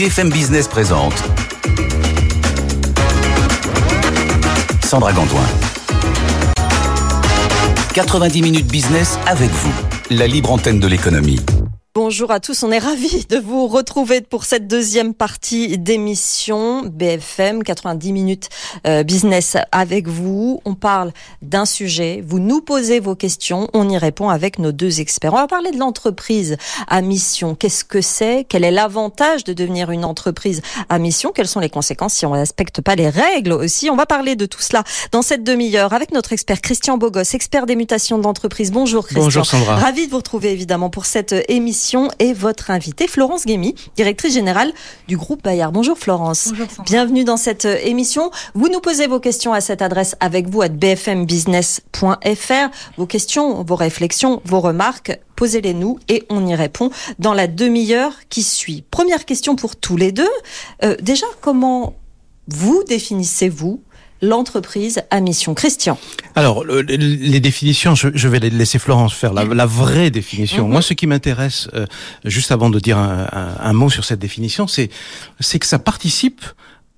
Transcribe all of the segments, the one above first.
BFM Business présente Sandra Gantoin. 90 minutes business avec vous, la libre antenne de l'économie. Bonjour à tous, on est ravis de vous retrouver pour cette deuxième partie d'émission BFM 90 minutes euh, business avec vous. On parle d'un sujet, vous nous posez vos questions, on y répond avec nos deux experts. On va parler de l'entreprise à mission. Qu'est-ce que c'est? Quel est l'avantage de devenir une entreprise à mission? Quelles sont les conséquences si on ne respecte pas les règles aussi? On va parler de tout cela dans cette demi-heure avec notre expert Christian Bogos, expert des mutations d'entreprise. Bonjour Christian. Bonjour Sandra. Ravi de vous retrouver évidemment pour cette émission et votre invitée Florence Guémy, directrice générale du groupe Bayard. Bonjour Florence. Bonjour Bienvenue dans cette euh, émission. Vous nous posez vos questions à cette adresse avec vous à bfmbusiness.fr. Vos questions, vos réflexions, vos remarques, posez-les nous et on y répond dans la demi-heure qui suit. Première question pour tous les deux. Euh, déjà, comment vous définissez-vous l'entreprise à mission. Christian. Alors, les définitions, je, vais laisser Florence faire la, vraie définition. Mhm. Moi, ce qui m'intéresse, euh, juste avant de dire un, un mot sur cette définition, c'est que ça participe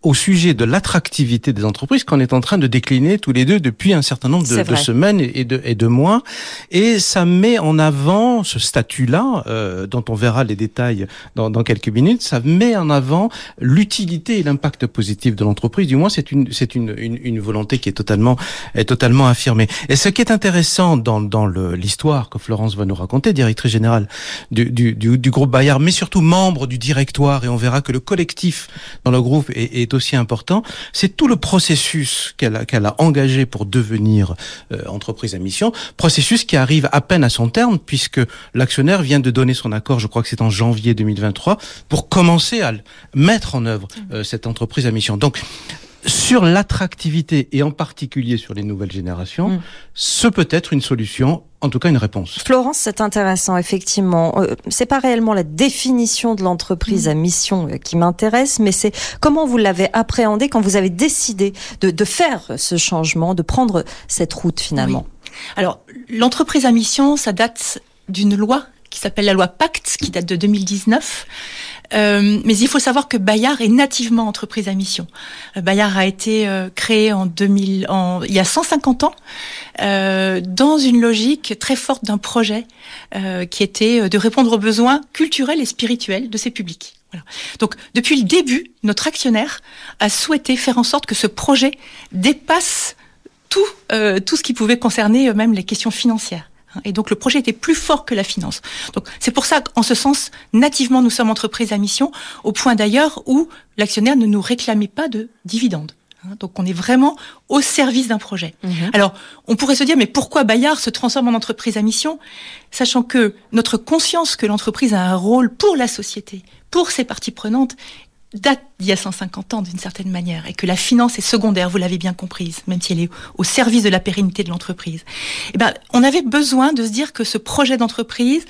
au sujet de l'attractivité des entreprises qu'on est en train de décliner tous les deux depuis un certain nombre de, de semaines et de, et de mois. Et ça met en avant ce statut-là, euh, dont on verra les détails dans, dans, quelques minutes, ça met en avant l'utilité et l'impact positif de l'entreprise. Du moins, c'est une, c'est une, une, une, volonté qui est totalement, est totalement affirmée. Et ce qui est intéressant dans, dans l'histoire que Florence va nous raconter, directrice générale du, du, du, du groupe Bayard, mais surtout membre du directoire, et on verra que le collectif dans le groupe est, est aussi important, c'est tout le processus qu'elle a, qu'elle a engagé pour devenir euh, entreprise à mission, processus qui arrive à peine à son terme puisque l'actionnaire vient de donner son accord, je crois que c'est en janvier 2023, pour commencer à mettre en œuvre euh, cette entreprise à mission. Donc sur l'attractivité et en particulier sur les nouvelles générations, mm. ce peut être une solution, en tout cas une réponse. Florence, c'est intéressant effectivement. Euh, c'est pas réellement la définition de l'entreprise à mission euh, qui m'intéresse, mais c'est comment vous l'avez appréhendé quand vous avez décidé de, faire ce changement, de prendre cette route finalement. Alors l'entreprise à mission, ça date d'une loi qui s'appelle la loi Pacte, qui date de 2019. Euh, mais il faut savoir que Bayard est nativement entreprise à mission. Euh, Bayard a été euh, créé en 2000, en, il y a 150 ans, dans une logique très forte d'un projet qui était de répondre aux besoins culturels et spirituels de ses publics. Donc, depuis le début, notre actionnaire a souhaité faire en sorte que ce projet dépasse tout, tout ce qui pouvait concerner même les questions financières. Et donc le projet était plus fort que la finance. Donc c'est pour ça qu'en ce sens, nativement, nous sommes entreprise à mission, au point d'ailleurs où l'actionnaire ne nous réclamait pas de dividendes. Hein, donc on est vraiment au service d'un projet. Mhm. Alors on pourrait se dire mais pourquoi Bayard se transforme en entreprise à mission, sachant que notre conscience que l'entreprise a un rôle pour la société, pour ses parties prenantes, date d'il y a 150 ans d'une certaine manière et que la finance est secondaire, vous l'avez bien comprise, même si elle est au service de la pérennité de l'entreprise. Eh ben, on avait besoin de se dire que ce projet d'entreprise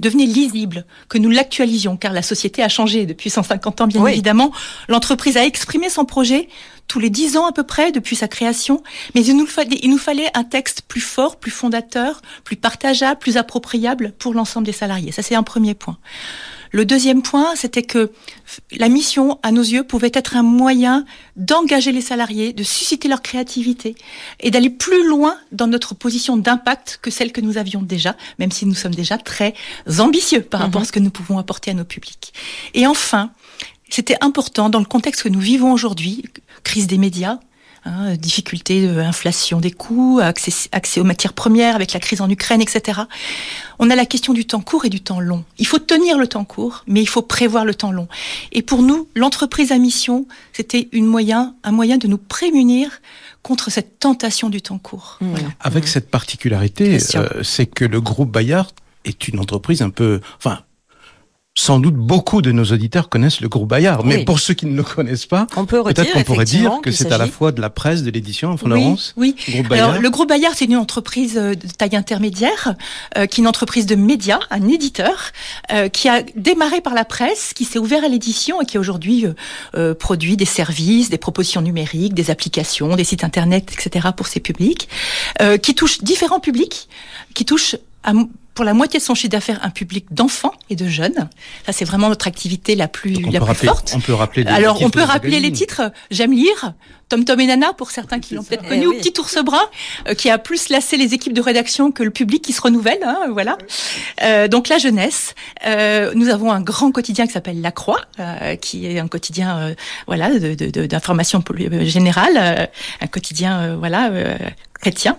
devenait lisible, que nous l'actualisions, car la société a changé depuis 150 ans, bien évidemment. L'entreprise a exprimé son projet tous les 10 ans à peu près depuis sa création, mais il nous, fallait, il nous fallait un texte plus fort, plus fondateur, plus partageable, plus appropriable pour l'ensemble des salariés. Ça, c'est un premier point. Le deuxième point, c'était que la mission, à nos yeux, pouvait être un moyen d'engager les salariés, de susciter leur créativité et d'aller plus loin dans notre position d'impact que celle que nous avions déjà, même si nous sommes déjà très ambitieux par rapport à ce que nous pouvons apporter à nos publics. Et enfin, c'était important dans le contexte que nous vivons aujourd'hui, crise des médias, Hein, difficultés, inflation des coûts, accès, accès aux matières premières avec la crise en Ukraine, etc. On a la question du temps court et du temps long. Il faut tenir le temps court, mais il faut prévoir le temps long. Et pour nous, l'entreprise à mission, c'était une moyen, un moyen de nous prémunir contre cette tentation du temps court. Mmh. Avec mmh. cette particularité, euh, c'est que le groupe Bayard est une entreprise un peu, enfin, sans doute beaucoup de nos auditeurs connaissent le groupe Bayard, mais pour ceux qui ne le connaissent pas, peut-être qu'on pourrait dire que c'est à la fois de la presse, de l'édition, en France. Oui, oui. Alors le groupe Bayard, c'est une entreprise euh, de taille intermédiaire, euh, qui est une entreprise de médias, un éditeur, euh, qui a démarré par la presse, qui s'est ouvert à l'édition et qui aujourd'hui euh, produit des services, des propositions numériques, des applications, des sites internet, etc. pour ses publics, qui touche différents publics, qui touche à pour la moitié de son chiffre d'affaires un public d'enfants et de jeunes. Ça, c'est vraiment notre activité la plus, la plus forte. On peut rappeler. Les Alors, on peut rappeler les titres. J'aime lire. Tom Tom et Nana pour certains qui l'ont peut-être connu, ou Petit ours brun euh, qui a plus lassé les équipes de rédaction que le public qui se renouvelle, hein, voilà. Euh, donc la jeunesse. Euh, nous avons un grand quotidien qui s'appelle La Croix, euh, qui est un quotidien, euh, voilà, d'information générale, un quotidien, voilà, chrétien.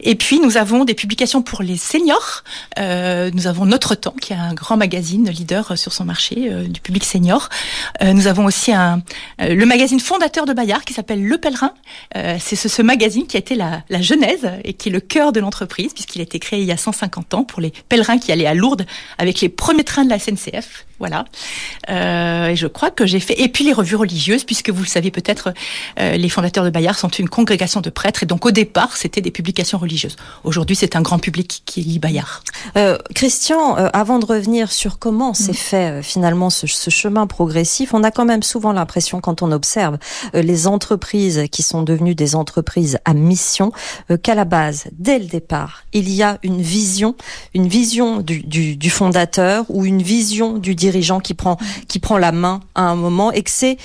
Et puis nous avons des publications pour les seniors. Euh, nous avons Notre Temps, qui est un grand magazine leader sur son marché euh, du public senior. Euh, nous avons aussi un, euh, le magazine fondateur de Bayard qui s'appelle Le Pèlerin. Euh, c'est ce, magazine qui a été la, la genèse et qui est le cœur de l'entreprise puisqu'il a été créé il y a 150 ans pour les pèlerins qui allaient à Lourdes avec les premiers trains de la SNCF. Voilà. Euh, et je crois que j'ai fait. Et puis les revues religieuses, puisque vous le savez peut-être, euh, les fondateurs de Bayard sont une congrégation de prêtres, et donc au départ c'était des publications religieuses. Aujourd'hui, c'est un grand public qui lit Bayard. Euh, Christian, euh, avant de revenir sur comment s'est mmh. fait euh, finalement ce, ce, chemin progressif, on a quand même souvent l'impression, quand on observe euh, les entreprises qui sont devenues des entreprises à mission, qu'à la base, dès le départ, il y a une vision, une vision du, du, du fondateur ou une vision du dirigeant qui prend qui prend la main à un moment et que c'est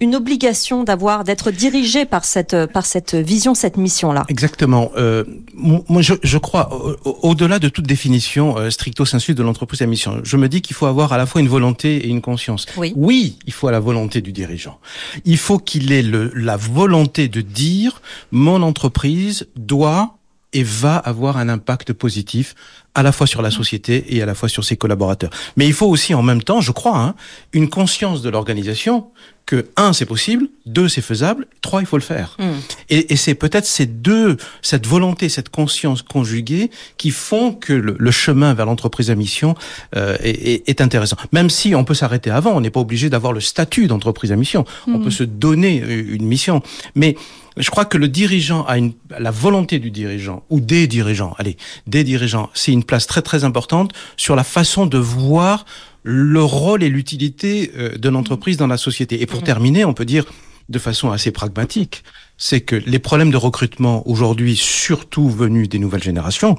une obligation d'avoir d'être dirigé par cette par cette vision, cette mission là. Exactement. Euh, moi, je, je crois, au-delà de toute définition euh, stricto sensu de l'entreprise à mission, je me dis qu'il faut avoir à la fois une volonté et une conscience. Oui, oui il faut la volonté du dirigeant. Il faut qu'il ait le, la volonté de dire mon entreprise doit et va avoir un impact positif à la fois sur la société et à la fois sur ses collaborateurs. Mais il faut aussi en même temps, je crois, hein, une conscience de l'organisation que un c'est possible, deux c'est faisable, trois il faut le faire. Mm. Et, et c'est peut-être ces deux, cette volonté, cette conscience conjuguée qui font que le, le chemin vers l'entreprise à mission euh, est, est, intéressant. Même si on peut s'arrêter avant, on n'est pas obligé d'avoir le statut d'entreprise à mission. On peut se donner une mission, mais je crois que le dirigeant a une, la volonté du dirigeant ou des dirigeants, allez, des dirigeants, c'est une place très très importante sur la façon de voir le rôle et l'utilité euh, de l'entreprise dans la société. Et pour mmh. terminer, on peut dire de façon assez pragmatique, c'est que les problèmes de recrutement aujourd'hui, surtout venus des nouvelles générations,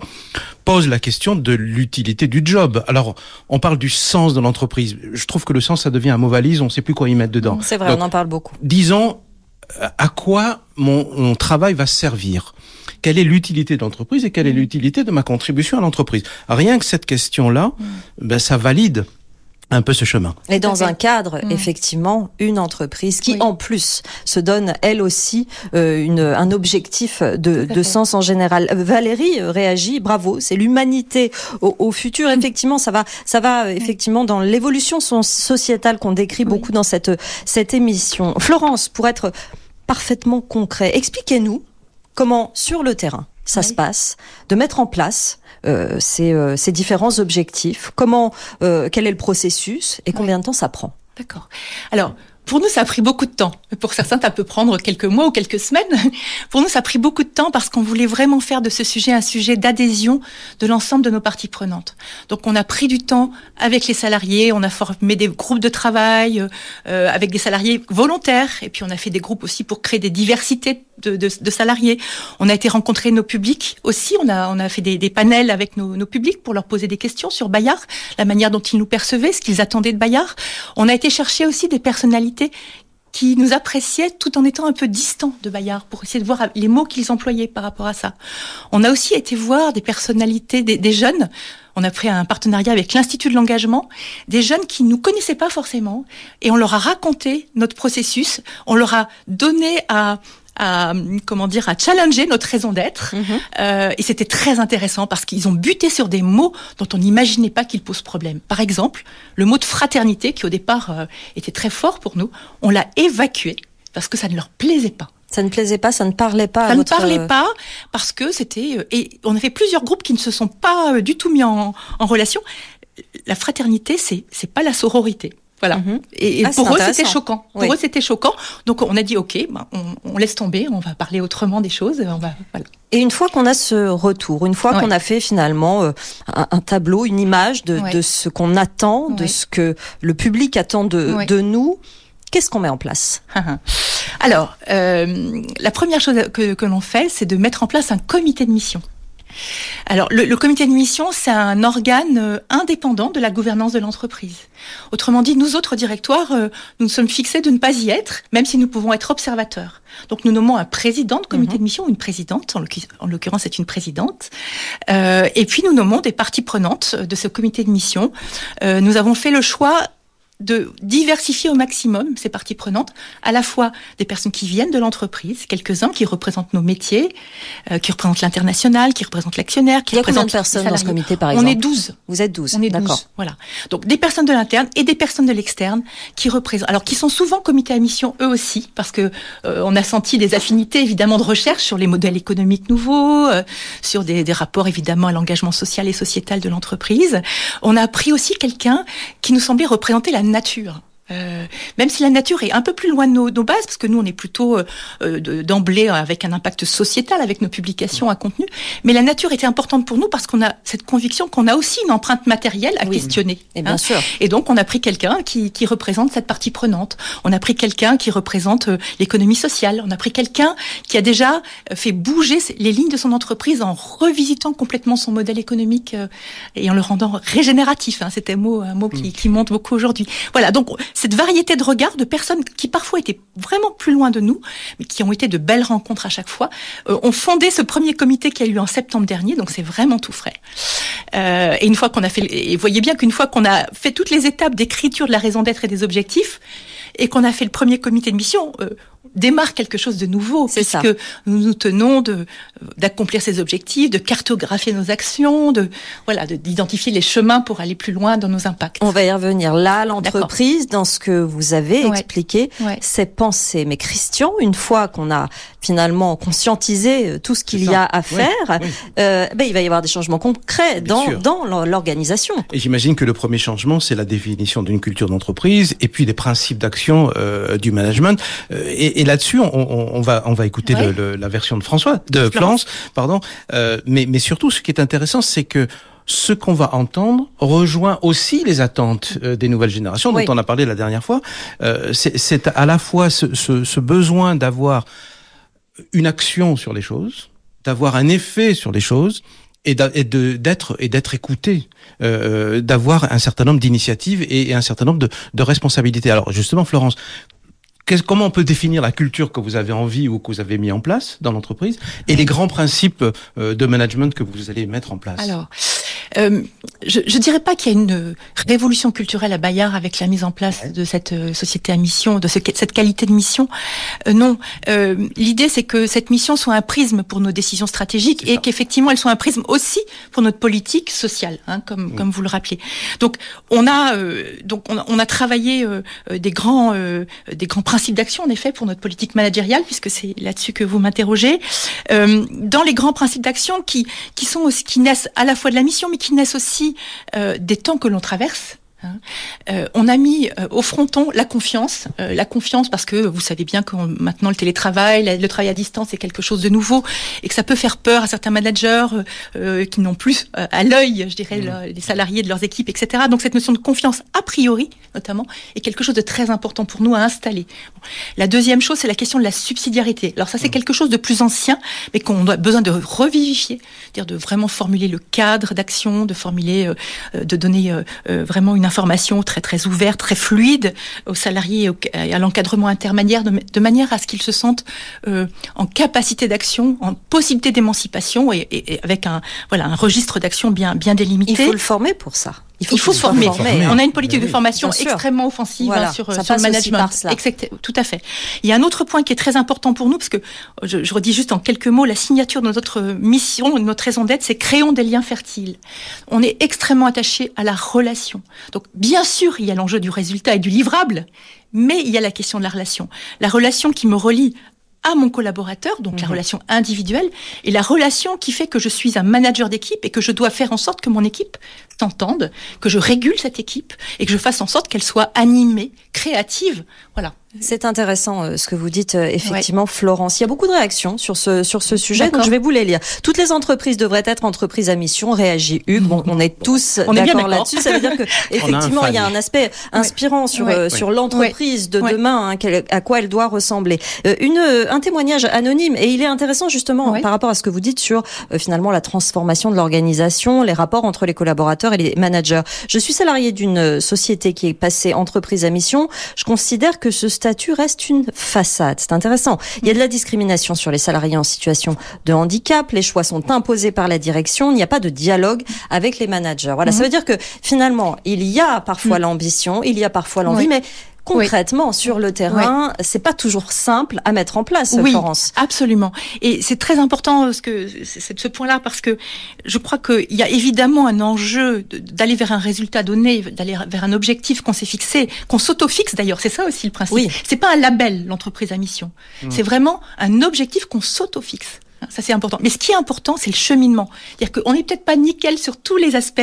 posent la question de l'utilité du job. Alors, on parle du sens de l'entreprise. Je trouve que le sens, ça devient un mot valise, on ne sait plus quoi y mettre dedans. C'est vrai, Donc, on en parle beaucoup. Disons, à quoi mon, mon travail va servir? Quelle est l'utilité de l'entreprise et quelle est l'utilité de ma contribution à l'entreprise? Rien que cette question-là, mmh. ben, ça valide un peu ce chemin. Et dans un cadre, mmh. effectivement, une entreprise qui, oui. en plus, se donne elle aussi euh, une, un objectif de, de sens en général. Valérie réagit, bravo, c'est l'humanité au, au, futur. Mmh. Effectivement, ça va, ça va effectivement dans l'évolution sociétale qu'on décrit oui. beaucoup dans cette cette émission. Florence, pour être parfaitement concret, expliquez-nous comment sur le terrain ça oui. se passe, de mettre en place euh, ces, euh, ces, différents objectifs, comment, euh, quel est le processus et combien oui. de temps ça prend. D'accord. Alors, pour nous, ça a pris beaucoup de temps. Pour certains, ça peut prendre quelques mois ou quelques semaines. Pour nous, ça a pris beaucoup de temps parce qu'on voulait vraiment faire de ce sujet un sujet d'adhésion de l'ensemble de nos parties prenantes. Donc, on a pris du temps avec les salariés, on a formé des groupes de travail euh, avec des salariés volontaires, et puis on a fait des groupes aussi pour créer des diversités de, salariés. On a été rencontrer nos publics aussi. On a, on a fait des, panels avec nos, nos, publics pour leur poser des questions sur Bayard, la manière dont ils nous percevaient, ce qu'ils attendaient de Bayard. On a été chercher aussi des personnalités qui nous appréciaient tout en étant un peu distants de Bayard pour essayer de voir les mots qu'ils employaient par rapport à ça. On a aussi été voir des personnalités, des, des jeunes. On a pris un partenariat avec l'Institut de l'engagement, des jeunes qui nous connaissaient pas forcément, et on leur a raconté notre processus. On leur a donné à à comment dire à challenger notre raison d'être Mhm. mm -hmm. euh, et c'était très intéressant parce qu'ils ont buté sur des mots dont on n'imaginait pas qu'ils posent problème. Par exemple, le mot de fraternité qui au départ euh, était très fort pour nous, on l'a évacué parce que ça ne leur plaisait pas. Ça ne plaisait pas, ça ne parlait pas. Ça à ne votre... parlait pas parce que c'était et on a fait plusieurs groupes qui ne se sont pas du tout mis en, en relation. La fraternité, c'est c'est pas la sororité. Voilà. Mhm. Et, et ah, pour eux, c'était choquant. Pour oui. eux, c'était choquant. Donc, on a dit, OK, ben, on, on, laisse tomber, on va parler autrement des choses. On va, voilà. Et une fois qu'on a ce retour, une fois ouais. qu'on a fait finalement euh, un, un, tableau, une image de, ouais. de ce qu'on attend, de ce que le public attend de, de nous, qu'est-ce qu'on met en place? Alors, euh, la première chose que, que l'on fait, c'est de mettre en place un comité de mission. Alors, le, le comité de mission, c'est un organe euh, indépendant de la gouvernance de l'entreprise. Autrement dit, nous autres directoires, euh, nous nous sommes fixés de ne pas y être, même si nous pouvons être observateurs. Donc, nous nommons un président de comité Mhm. de mission, une présidente, en l'occurrence, c'est une présidente. Euh, et puis, nous nommons des parties prenantes de ce comité de mission. Euh, nous avons fait le choix de diversifier au maximum ces parties prenantes, à la fois des personnes qui viennent de l'entreprise, quelques-uns qui représentent nos métiers, euh, qui représentent l'international, qui représentent l'actionnaire, qui Il y a combien représentent de personnes dans ce comité, par On exemple est 12. Vous êtes 12. On est D'accord. 12. Voilà. Donc des personnes de l'interne et des personnes de l'externe qui représentent, alors qui sont souvent comités à mission eux aussi, parce que euh, on a senti des affinités évidemment de recherche sur les modèles économiques nouveaux, euh, sur des, des rapports évidemment à l'engagement social et sociétal de l'entreprise. On a pris aussi quelqu'un qui nous semblait représenter la nature. Euh, même si la nature est un peu plus loin de nos, nos bases, parce que nous on est plutôt euh, euh, de- d'emblée avec un impact sociétal avec nos publications à contenu, mais la nature était importante pour nous parce qu'on a cette conviction qu'on a aussi une empreinte matérielle à Oui. questionner. Et bien hein. sûr. Et donc, on a pris quelqu'un qui, qui représente cette partie prenante. On a pris quelqu'un qui représente euh, l'économie sociale. On a pris quelqu'un qui a déjà euh, fait bouger les lignes de son entreprise en revisitant complètement son modèle économique euh, et en le rendant régénératif. Hein, C'était un mot, un mot qui, qui monte beaucoup aujourd'hui. Voilà, donc cette variété de regards de personnes qui parfois étaient vraiment plus loin de nous, mais qui ont été de belles rencontres à chaque fois, euh, ont fondé ce premier comité qui a eu en septembre dernier. Donc, c'est vraiment tout frais. Euh, et une fois qu'on a fait, et voyez bien qu'une fois qu'on a fait toutes les étapes d'écriture de la raison d'être et des objectifs, et qu'on a fait le premier comité de mission, euh, démarre quelque chose de nouveau, C'est ça. puisque nous nous tenons de d'accomplir ces objectifs, de cartographier nos actions, de voilà, de- d'identifier les chemins pour aller plus loin dans nos impacts. On va y revenir. Là, l'entreprise, dans ce que vous avez Ouais. expliqué, Ouais. c'est penser. Mais Christian, une fois qu'on a finalement conscientisé euh, tout ce qu'il y a à faire, oui. euh, ben, il va y avoir des changements concrets Bien dans, sûr. dans l'or- l'organisation. Et j'imagine que le premier changement, c'est la définition d'une culture d'entreprise et puis des principes d'action euh, du management. Euh, et et là-dessus, on, on, on va on va écouter Ouais. le- le- la version de François, de Florence. Florence, pardon. Euh, mais mais surtout, ce qui est intéressant, c'est que ce qu'on va entendre rejoint aussi les attentes euh, des nouvelles générations dont Oui. on a parlé la dernière fois. Euh, c'est à la fois ce, ce, ce besoin d'avoir une action sur les choses, d'avoir un effet sur les choses et d'être et d'être écouté, euh, d'avoir un certain nombre d'initiatives et, et un certain nombre de, de responsabilités. Alors justement, Florence. Comment on peut définir la culture que vous avez envie ou que vous avez mis en place dans l'entreprise et les grands principes euh, de management que vous allez mettre en place? Euh, je ne dirais pas qu'il y a une révolution culturelle à Bayard avec la mise en place de cette euh, société à mission, de ce- cette qualité de mission. Euh, non, Euh, l'idée c'est que cette mission soit un prisme pour nos décisions stratégiques et qu'effectivement elle soit un prisme aussi pour notre politique sociale, hein, comme Oui. comme vous le rappelez. Donc on a euh, donc on a, on a travaillé des grands euh, des grands principes d'action en effet pour notre politique managériale puisque c'est là-dessus que vous m'interrogez. Euh, dans les grands principes d'action qui qui sont aussi qui naissent à la fois de la mission mais qui naissent aussi euh, des temps que l'on traverse. Hein. Euh, on a mis euh, au fronton la confiance, euh, la confiance parce que vous savez bien que maintenant le télétravail, la- le travail à distance est quelque chose de nouveau et que ça peut faire peur à certains managers qui n'ont plus à l'œil, je dirais, le- les salariés de leurs équipes, etc. Donc cette notion de confiance a priori, notamment, est quelque chose de très important pour nous à installer. Bon. La deuxième chose, c'est la question de la subsidiarité. Alors ça, c'est quelque chose de plus ancien, mais qu'on a besoin de revivifier, c'est-à-dire de vraiment formuler le cadre d'action, de formuler, de donner vraiment une information très très ouverte, très fluide aux salariés et, à l'encadrement intermédiaire, de, manière à ce qu'ils se sentent euh, en capacité d'action, en possibilité d'émancipation et, et- et avec un voilà un registre d'action bien bien délimité. Il faut le former pour ça. Il faut, soit former. On a une politique Oui, de formation extrêmement offensive Voilà, hein, sur, sur le management. par cela. Exact- tout à fait. Il y a un autre point qui est très important pour nous, parce que je, je redis juste en quelques mots, la signature de notre mission, de notre raison d'être, c'est créons des liens fertiles. On est extrêmement attaché à la relation. Donc, bien sûr, il y a l'enjeu du résultat et du livrable, mais il y a la question de la relation. La relation qui me relie à mon collaborateur, donc la Mhm. relation individuelle, et la relation qui fait que je suis un manager d'équipe et que je dois faire en sorte que mon équipe s'entende, que je régule cette équipe et que je fasse en sorte qu'elle soit animée, créative. Voilà. C'est intéressant euh, ce que vous dites, euh, effectivement, Florence. Il y a beaucoup de réactions sur ce, sur ce sujet, donc je vais vous les lire. Toutes les entreprises devraient être entreprises à mission, réagit Hugues. Bon, on est tous d'accord là-dessus. Ça veut dire que, effectivement, il y a un aspect inspirant sur, euh, sur l'entreprise de demain, hein, à quoi elle doit ressembler. une, un témoignage anonyme, et il est intéressant justement par rapport à ce que vous dites sur finalement la transformation de l'organisation, les rapports entre les collaborateurs et les managers. Je suis salarié d'une société qui est passée entreprise à mission. Je considère que ce statut reste une façade. C'est intéressant. Il y a de la discrimination sur les salariés en situation de handicap. Les choix sont imposés par la direction. Il n'y a pas de dialogue avec les managers. Voilà. Ça mhm. veut dire que finalement, il y a parfois mhm. l'ambition, il y a parfois l'envie, mais concrètement sur le terrain, c'est pas toujours simple à mettre en place, oui, Florence. Absolument. Et c'est très important ce que c'est ce point-là parce que je crois qu'il y a évidemment un enjeu d'aller vers un résultat donné, d'aller vers un objectif qu'on s'est fixé, qu'on s'auto-fixe d'ailleurs. C'est ça aussi le principe. Oui. C'est pas un label l'entreprise à mission. Mmh. C'est vraiment un objectif qu'on s'auto-fixe. Ça c'est important. Mais ce qui est important, c'est le cheminement. C'est-à-dire qu'on n'est peut-être pas nickel sur tous les aspects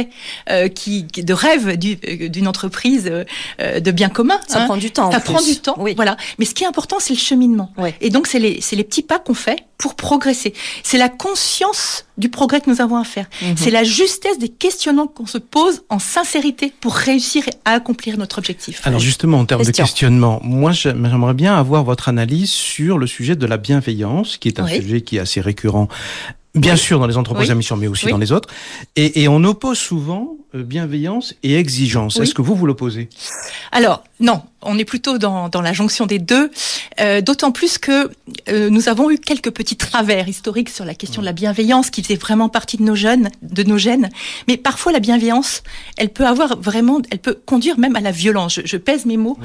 euh, qui de rêve euh, d'une entreprise euh, de bien commun. Ça hein. prend du temps. Ça prend du temps. Oui. Voilà. Mais ce qui est important, c'est le cheminement. Et donc c'est les c'est les petits pas qu'on fait pour progresser. C'est la conscience du progrès que nous avons à faire. Mhm. C'est la justesse des questionnements qu'on se pose en sincérité pour réussir à accomplir notre objectif. Alors justement, en termes de questionnement, moi j'aimerais bien avoir votre analyse sur le sujet de la bienveillance, qui est un sujet qui est assez récurrent Bien sûr, dans les entreprises à mission, mais aussi dans les autres. Et, et, on oppose souvent bienveillance et exigence. Est-ce que vous, vous l'opposez? Alors, non, on est plutôt dans, dans la jonction des deux, euh, d'autant plus que euh, nous avons eu quelques petits travers historiques sur la question de la bienveillance qui faisait vraiment partie de nos jeunes, de nos gènes. Mais parfois, la bienveillance, elle peut avoir vraiment, elle peut conduire même à la violence. Je, je pèse mes mots.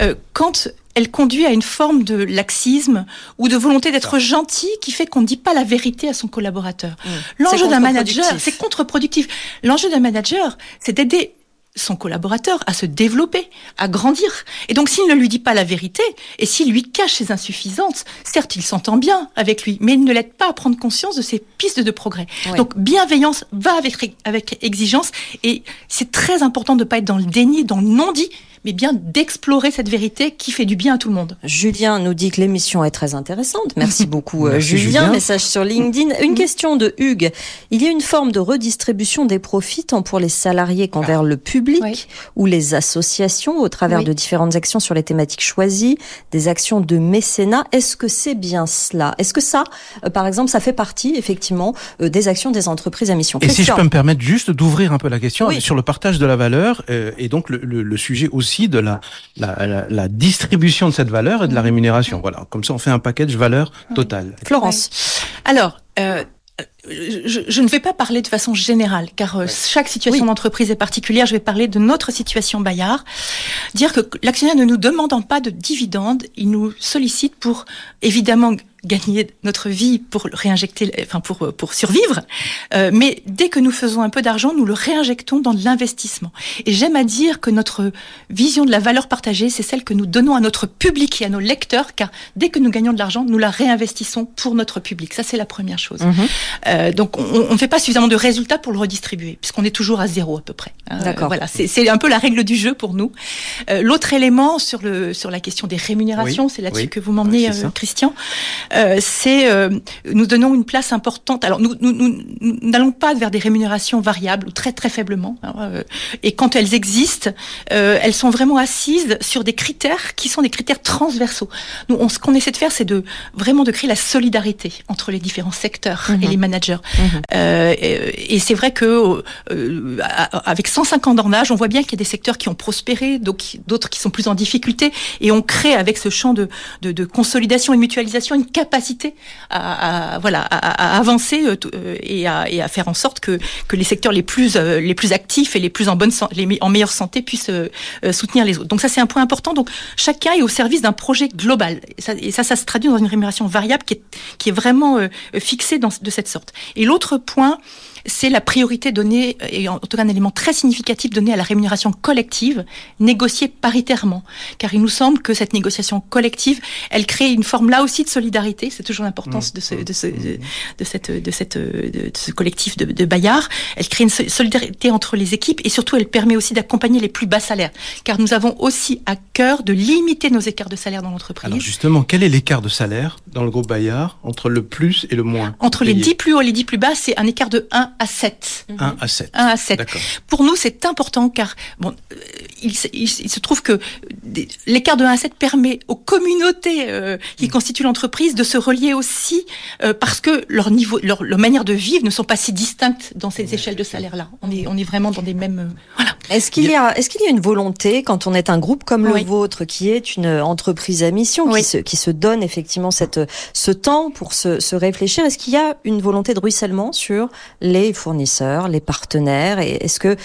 Euh, quand elle conduit à une forme de laxisme ou de volonté d'être gentil qui fait qu'on ne dit pas la vérité à son collaborateur. Mmh. L'enjeu d'un manager, c'est contre-productif. L'enjeu d'un manager, c'est d'aider son collaborateur à se développer, à grandir. Et donc s'il ne lui dit pas la vérité, et s'il lui cache ses insuffisances, certes il s'entend bien avec lui, mais il ne l'aide pas à prendre conscience de ses pistes de progrès. Donc bienveillance va avec, avec exigence, et c'est très important de ne pas être dans le déni, dans le non-dit, mais bien d'explorer cette vérité qui fait du bien à tout le monde. Julien nous dit que l'émission est très intéressante. Merci beaucoup euh, Julien. Message sur LinkedIn. Une question de Hugues. Il y a une forme de redistribution des profits tant pour les salariés qu'envers le public ou les associations au travers de différentes actions sur les thématiques choisies, des actions de mécénat. Est-ce que c'est bien cela? Est-ce que ça, euh, par exemple, ça fait partie effectivement euh, des actions des entreprises à mission? Et si je peux me permettre juste d'ouvrir un peu la question sur le partage de la valeur et donc le, le sujet aussi de la, la, la, distribution de cette valeur et de la rémunération. Voilà, comme ça on fait un package valeur totale. Florence. Alors, euh, je, je, ne vais pas parler de façon générale, car euh, chaque situation d'entreprise est particulière. Je vais parler de notre situation Bayard. Dire que l'actionnaire ne nous demandant pas de dividendes, il nous sollicite pour évidemment gagner notre vie pour réinjecter, enfin pour pour survivre. Euh, mais dès que nous faisons un peu d'argent, nous le réinjectons dans de l'investissement. Et j'aime à dire que notre vision de la valeur partagée, c'est celle que nous donnons à notre public et à nos lecteurs, car dès que nous gagnons de l'argent, nous la réinvestissons pour notre public. Ça, c'est la première chose. Mhm. Euh, donc, on ne fait pas suffisamment de résultats pour le redistribuer, puisqu'on est toujours à zéro à peu près. Hein. D'accord. Voilà, c'est un peu la règle du jeu pour nous. Euh, L'autre élément sur le sur la question des rémunérations, c'est là-dessus que vous m'emmenez, euh, Christian. Euh, c'est euh, nous donnons une place importante. Alors nous n'allons pas vers des rémunérations variables ou très très faiblement. Hein, euh, et quand elles existent, elles sont vraiment assises sur des critères qui sont des critères transversaux. Nous, on, ce qu'on essaie de faire, c'est de vraiment de créer la solidarité entre les différents secteurs et mhm. les managers. Mhm. et, c'est vrai que avec 105 ans d'ornage, on voit bien qu'il y a des secteurs qui ont prospéré, d'autres qui sont plus en difficulté, et on crée avec ce champ de, de, de consolidation et mutualisation une capacité capacité à, voilà à, avancer euh, euh, et, à, et, à, faire en sorte que, que les secteurs les plus euh, les plus actifs et les plus en bonne les, en meilleure santé puissent soutenir les autres. Donc ça c'est un point important. Donc chacun est au service d'un projet global et ça, et ça, ça se traduit dans une rémunération variable qui est qui est vraiment fixée dans, de cette sorte. Et l'autre point c'est la priorité donnée, et en tout cas un élément très significatif donné à la rémunération collective, négociée paritairement. Car il nous semble que cette négociation collective, elle crée une forme là aussi de solidarité. C'est toujours l'importance de, ce, de, ce, de, cette, de, cette, de ce collectif de, de Bayard. Elle crée une solidarité entre les équipes et surtout elle permet aussi d'accompagner les plus bas salaires. Car nous avons aussi à cœur de limiter nos écarts de salaire dans l'entreprise. Alors justement, quel est l'écart de salaire dans le groupe Bayard entre le plus et le moins Entre les 10 plus hauts et les 10 plus bas, c'est un écart de 1 à 7. 1 à 7. 1 à 7. Pour nous, c'est important car bon, euh, il, il, il, se trouve que l'écart de 1 à 7 permet aux communautés euh, qui mmh. constituent l'entreprise de se relier aussi euh, parce que leur niveau, leur, leur, manière de vivre ne sont pas si distinctes dans ces mmh. échelles de salaire-là. On est, on est vraiment dans des mêmes. Euh, voilà. Est-ce qu'il y a, est-ce qu'il y a une volonté quand on est un groupe comme oui. le vôtre, qui est une entreprise à mission, oui. qui, se, qui se donne effectivement cette, ce temps pour se, se réfléchir, est-ce qu'il y a une volonté de ruissellement sur les fournisseurs, les partenaires, est-ce que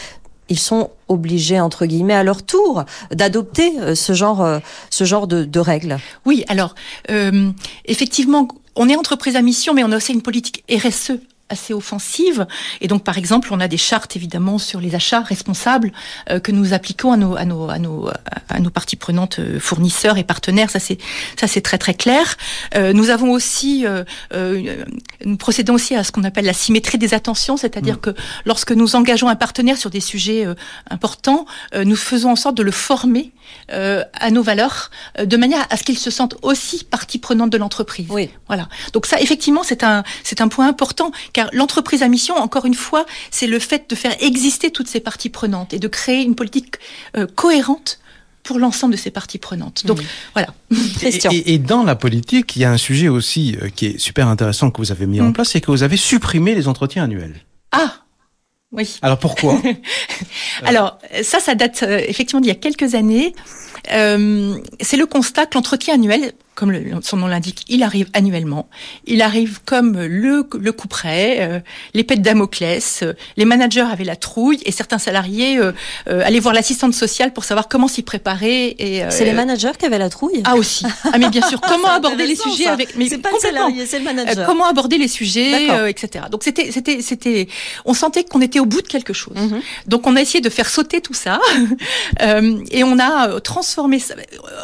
ils sont obligés entre guillemets à leur tour d'adopter ce genre ce genre de, de règles? Oui, alors euh, effectivement, on est entreprise à mission, mais on a aussi une politique RSE assez offensive. Et donc, par exemple, on a des chartes évidemment sur les achats responsables euh, que nous appliquons à nos à nos à nos à nos parties prenantes euh, fournisseurs et partenaires. Ça c'est ça c'est très très clair. Euh, nous avons aussi euh, euh, nous procédons aussi à ce qu'on appelle la symétrie des attentions, c'est-à-dire mmh. que lorsque nous engageons un partenaire sur des sujets importants, nous faisons en sorte de le former à nos valeurs de manière à ce qu'il se sente aussi partie prenante de l'entreprise. Oui. Voilà. Donc ça effectivement c'est un c'est un point important car l'entreprise à mission, encore une fois, c'est le fait de faire exister toutes ces parties prenantes et de créer une politique euh, cohérente pour l'ensemble de ces parties prenantes. Donc mmh. voilà. Et, et, et, dans la politique, il y a un sujet aussi euh, qui est super intéressant que vous avez mis mmh. en place, c'est que vous avez supprimé les entretiens annuels. Ah oui. Alors pourquoi? Alors ça, ça date euh, effectivement d'il y a quelques années. Euh, c'est le constat que l'entretien annuel, comme le, son nom l'indique, il arrive annuellement. Il arrive comme le, le coup près, euh, l'épée de Damoclès. Euh, les managers avaient la trouille et certains salariés euh, euh allaient voir l'assistante sociale pour savoir comment s'y préparer. Et c'est les managers qui avaient la trouille. Ah aussi. Ah mais bien sûr. Comment aborder les sujets ça. avec. Mais c'est pas le salarié, c'est le manager. comment aborder les sujets, etc. Donc c'était c'était c'était. On sentait qu'on était au bout de quelque chose. Mm -hmm. Donc on a essayé de faire sauter tout ça et on a transformé ça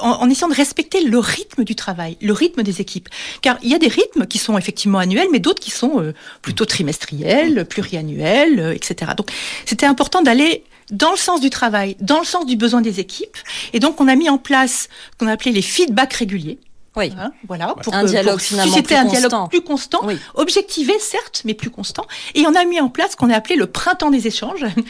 en, en essayant de respecter le rythme du travail travail, le rythme des équipes. Car il y a des rythmes qui sont effectivement annuels, mais d'autres qui sont euh, plutôt trimestriels, pluriannuels, euh, etc. Donc c'était important d'aller dans le sens du travail, dans le sens du besoin des équipes. Et donc on a mis en place ce qu'on appelait les feedbacks réguliers. Oui. Hein, voilà. Pour un que, dialogue pour finalement susciter plus un constant. dialogue plus constant, Oui. objectivé certes, mais plus constant. Et on a mis en place ce qu'on a appelé le printemps des échanges. Mmh.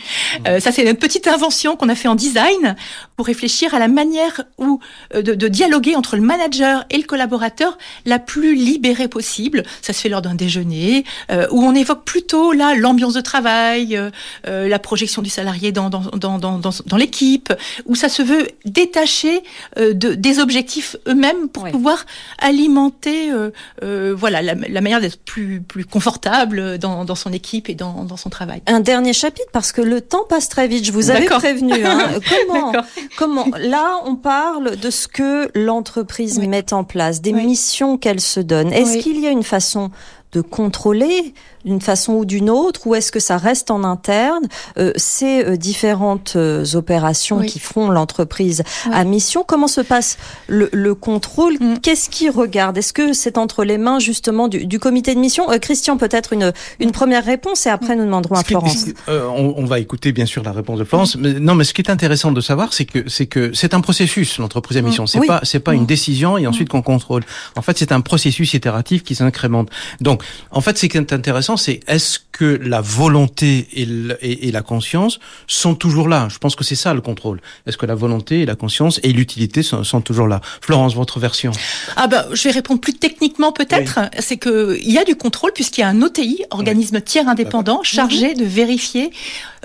Euh, ça, c'est une petite invention qu'on a fait en design pour réfléchir à la manière où euh, de, de dialoguer entre le manager et le collaborateur la plus libérée possible. Ça se fait lors d'un déjeuner euh, où on évoque plutôt là l'ambiance de travail, euh, euh, la projection du salarié dans dans dans dans, dans, dans l'équipe, où ça se veut détacher euh, de, des objectifs eux-mêmes pour Oui. pouvoir alimenter euh, euh, voilà la, la manière d'être plus plus confortable dans, dans son équipe et dans, dans son travail. Un dernier chapitre parce que le temps passe très vite. Je vous avais prévenu. Hein. Comment, comment Là, on parle de ce que l'entreprise Oui. met en place, des Oui. missions qu'elle se donne. Est-ce Oui. qu'il y a une façon de contrôler d'une façon ou d'une autre, ou est-ce que ça reste en interne? Euh, ces euh, différentes euh, opérations Oui. qui font l'entreprise Oui. à mission Comment se passe le, le contrôle? Mm. Qu'est-ce qui regarde Est-ce que c'est entre les mains justement du, du comité de mission? Euh, Christian, peut-être une, une première réponse et après nous demanderons à Florence. euh, on, on va écouter bien sûr la réponse de Florence. Mais, non, mais ce qui est intéressant de savoir, c'est que c'est que c'est un processus l'entreprise à mission. C'est Oui. pas c'est pas Mm. une décision et ensuite qu'on contrôle. En fait, c'est un processus itératif qui s'incrémente. Donc, en fait, ce qui est intéressant, c'est est-ce que la volonté et, le- et, et la conscience sont toujours là? Je pense que c'est ça le contrôle. Est-ce que la volonté et la conscience et l'utilité sont, sont toujours là? Florence, votre version Ah ben, je vais répondre plus techniquement peut-être. C'est que il y a du contrôle puisqu'il y a un OTI, organisme tiers indépendant, chargé de vérifier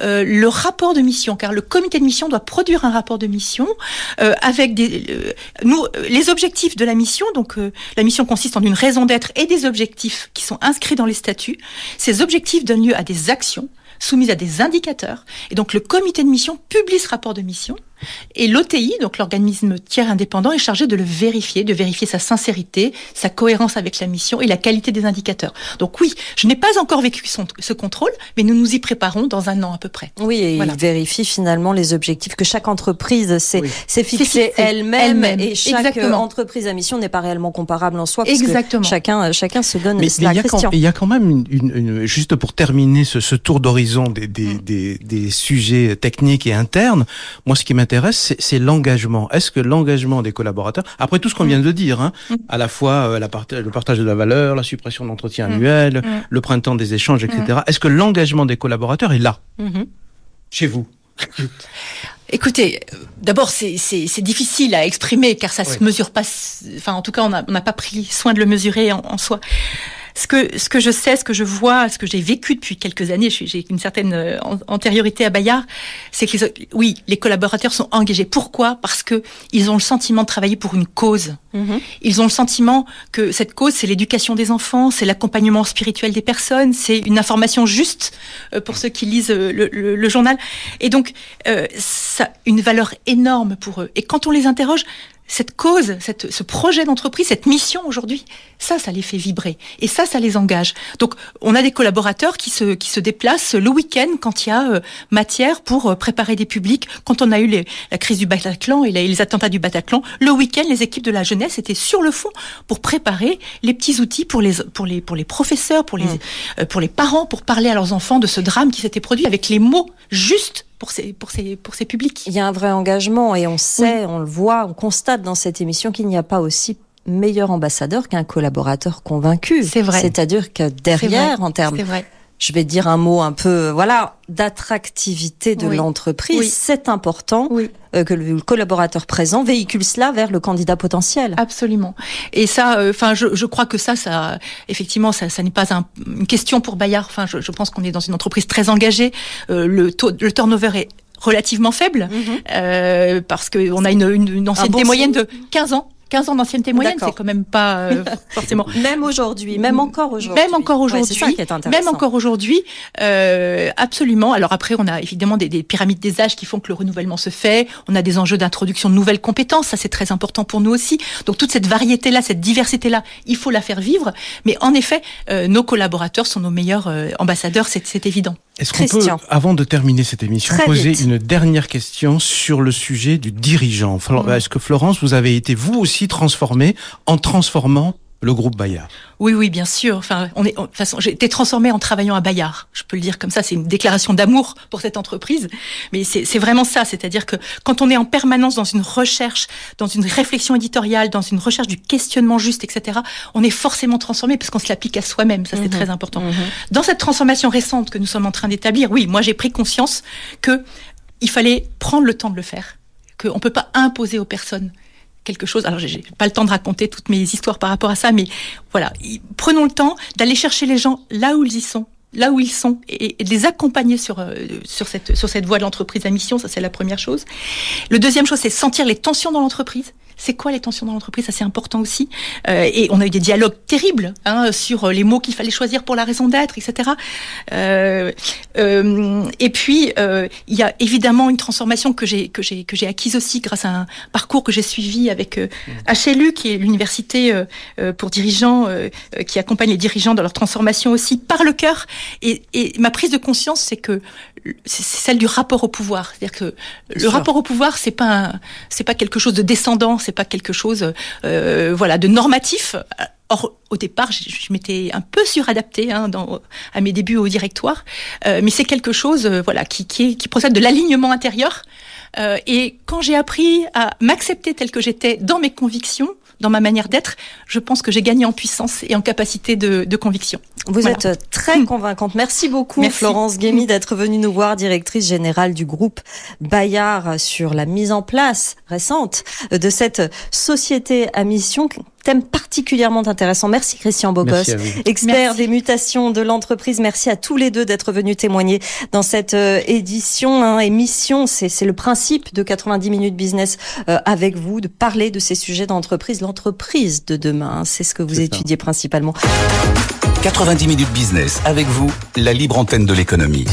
euh, le rapport de mission, car le comité de mission doit produire un rapport de mission euh, avec des euh, nous les objectifs de la mission. Donc la mission consiste en une raison d'être et des objectifs qui sont inscrits dans les statuts. Ces objectifs donnent lieu à des actions soumises à des indicateurs. Et donc le comité de mission publie ce rapport de mission Et l'OTI, donc l'organisme tiers indépendant, est chargé de le vérifier, de vérifier sa sincérité, sa cohérence avec la mission et la qualité des indicateurs. Donc oui, je n'ai pas encore vécu ce contrôle, mais nous nous y préparons dans un an à peu près. Oui, et il vérifie finalement les objectifs que chaque entreprise s'est fixé elle-même et chaque entreprise à mission n'est pas réellement comparable en soi. Parce Exactement. Que chacun, chacun se donne. Mais, mais il, y a quand, il y a quand même une, une, juste pour terminer ce, ce tour d'horizon des, des, mm. des, des, sujets techniques et internes. Moi, ce qui m'intéresse, c'est l'engagement. Est-ce que l'engagement des collaborateurs, après tout ce qu'on mm. vient de dire, hein, mm. à la fois euh, la part, le partage de la valeur, la suppression de l'entretien annuel, le printemps des échanges, etc. Est-ce que l'engagement des collaborateurs est là mm-hmm. chez vous Écoutez, d'abord c'est difficile à exprimer car ça se mesure pas. Enfin, en tout cas, on n'a pas pris soin de le mesurer en, en soi ce que, ce que je sais, ce que je vois, ce que j'ai vécu depuis quelques années, j'ai une certaine euh, antériorité à Bayard, c'est que les, oui, les collaborateurs sont engagés. Pourquoi? Parce que ils ont le sentiment de travailler pour une cause. Mm-hmm. Ils ont le sentiment que cette cause, c'est l'éducation des enfants, c'est l'accompagnement spirituel des personnes, c'est une information juste euh, pour ceux qui lisent euh, le, le, journal. Et donc, euh, ça a une valeur énorme pour eux. Et quand on les interroge, cette cause, cette, ce projet d'entreprise, cette mission aujourd'hui, ça, ça les fait vibrer. Et ça, ça les engage. Donc, on a des collaborateurs qui se, qui se déplacent le week-end quand il y a euh, matière pour euh, préparer des publics. Quand on a eu les, la crise du Bataclan et les, attentats du Bataclan, le week-end, les équipes de la jeunesse étaient sur le fond pour préparer les petits outils pour les, pour les, pour les professeurs, pour les, mmh. euh, pour les parents, pour parler à leurs enfants de ce drame qui s'était produit avec les mots justes pour ces, pour ces, pour ces publics. Il y a un vrai engagement et on sait, on le voit, on constate dans cette émission qu'il n'y a pas aussi meilleur ambassadeur qu'un collaborateur convaincu. C'est vrai. C'est-à-dire que derrière, en termes vrai je vais dire un mot un peu, voilà, d'attractivité de l'entreprise. C'est important euh, que le collaborateur présent véhicule cela vers le candidat potentiel. Absolument. Et ça, euh, enfin, je, je, crois que ça, ça, effectivement, ça, ça n'est pas un, une question pour Bayard. Enfin, je, je pense qu'on est dans une entreprise très engagée. Euh, le taux, le turnover est relativement faible mm-hmm. parce qu'on a une, une, une ancienneté moyenne de 15 ans. 15 ans d'ancienneté moyenne, c'est quand même pas euh, forcément. Même aujourd'hui, même encore aujourd'hui. Même encore aujourd'hui. même encore aujourd'hui, euh, absolument. Alors après, on a évidemment des, des, pyramides des âges qui font que le renouvellement se fait. On a des enjeux d'introduction de nouvelles compétences, ça c'est très important pour nous aussi. Donc toute cette variété là, cette diversité là, il faut la faire vivre. Mais en effet, euh, nos collaborateurs sont nos meilleurs euh, ambassadeurs, c'est évident. Est-ce qu'on peut, avant de terminer cette émission, poser une dernière question sur le sujet du dirigeant? Mm. Est-ce que Florence, vous avez été vous aussi transformée en transformant le groupe Bayard. Oui, oui, bien sûr. Enfin, on est, de toute façon, j'ai été transformée en travaillant à Bayard. Je peux le dire comme ça. C'est une déclaration d'amour pour cette entreprise. Mais c'est vraiment ça. C'est-à-dire que quand on est en permanence dans une recherche, dans une réflexion éditoriale, dans une recherche du questionnement juste, etc., on est forcément transformé parce qu'on se l'applique à soi-même. Ça, c'est mhm. très important. Mhm. Dans cette transformation récente que nous sommes en train d'établir, oui, moi, j'ai pris conscience que il fallait prendre le temps de le faire. Qu'on peut pas imposer aux personnes quelque chose. Alors, j'ai pas le temps de raconter toutes mes histoires par rapport à ça, mais voilà, prenons le temps d'aller chercher les gens là où ils y sont là où ils sont et, de les accompagner sur euh, sur cette sur cette voie de l'entreprise à mission. Ça c'est la première chose. Le deuxième chose c'est sentir les tensions dans l'entreprise c'est quoi les tensions dans l'entreprise? Ça, c'est important aussi. Euh, et on a eu des dialogues terribles hein, sur les mots qu'il fallait choisir pour la raison d'être, etc. Euh, euh, et puis, euh, il y a évidemment une transformation que j'ai que j'ai que j'ai acquise aussi grâce à un parcours que j'ai suivi avec euh, HLU, qui est l'université euh, pour dirigeants qui accompagne les dirigeants dans leur transformation aussi par le cœur. Et, et ma prise de conscience, c'est que c'est celle du rapport au pouvoir. C'est-à-dire que le rapport au pouvoir, c'est pas c'est pas quelque chose de descendant, c'est pas quelque chose euh, voilà de normatif. Or, au départ, je, m'étais un peu suradaptée hein, dans, à mes débuts au directoire, euh, mais c'est quelque chose euh, voilà qui, qui, qui procède de l'alignement intérieur. Euh, et quand j'ai appris à m'accepter tel que j'étais dans mes convictions, dans ma manière d'être, je pense que j'ai gagné en puissance et en capacité de, de conviction. Vous êtes très convaincante. Merci beaucoup, Florence Guémy, d'être venue nous voir, directrice générale du groupe Bayard, sur la mise en place récente de cette société à mission thème particulièrement intéressant. Merci Christian Bogos, expert des mutations de l'entreprise. Merci à tous les deux d'être venus témoigner dans cette euh, édition, hein, émission. C'est le principe de 90 minutes business euh, avec vous, de parler de ces sujets d'entreprise, l'entreprise de demain. Hein. C'est ce que vous étudiez principalement. 90 minutes business avec vous, la libre antenne de l'économie.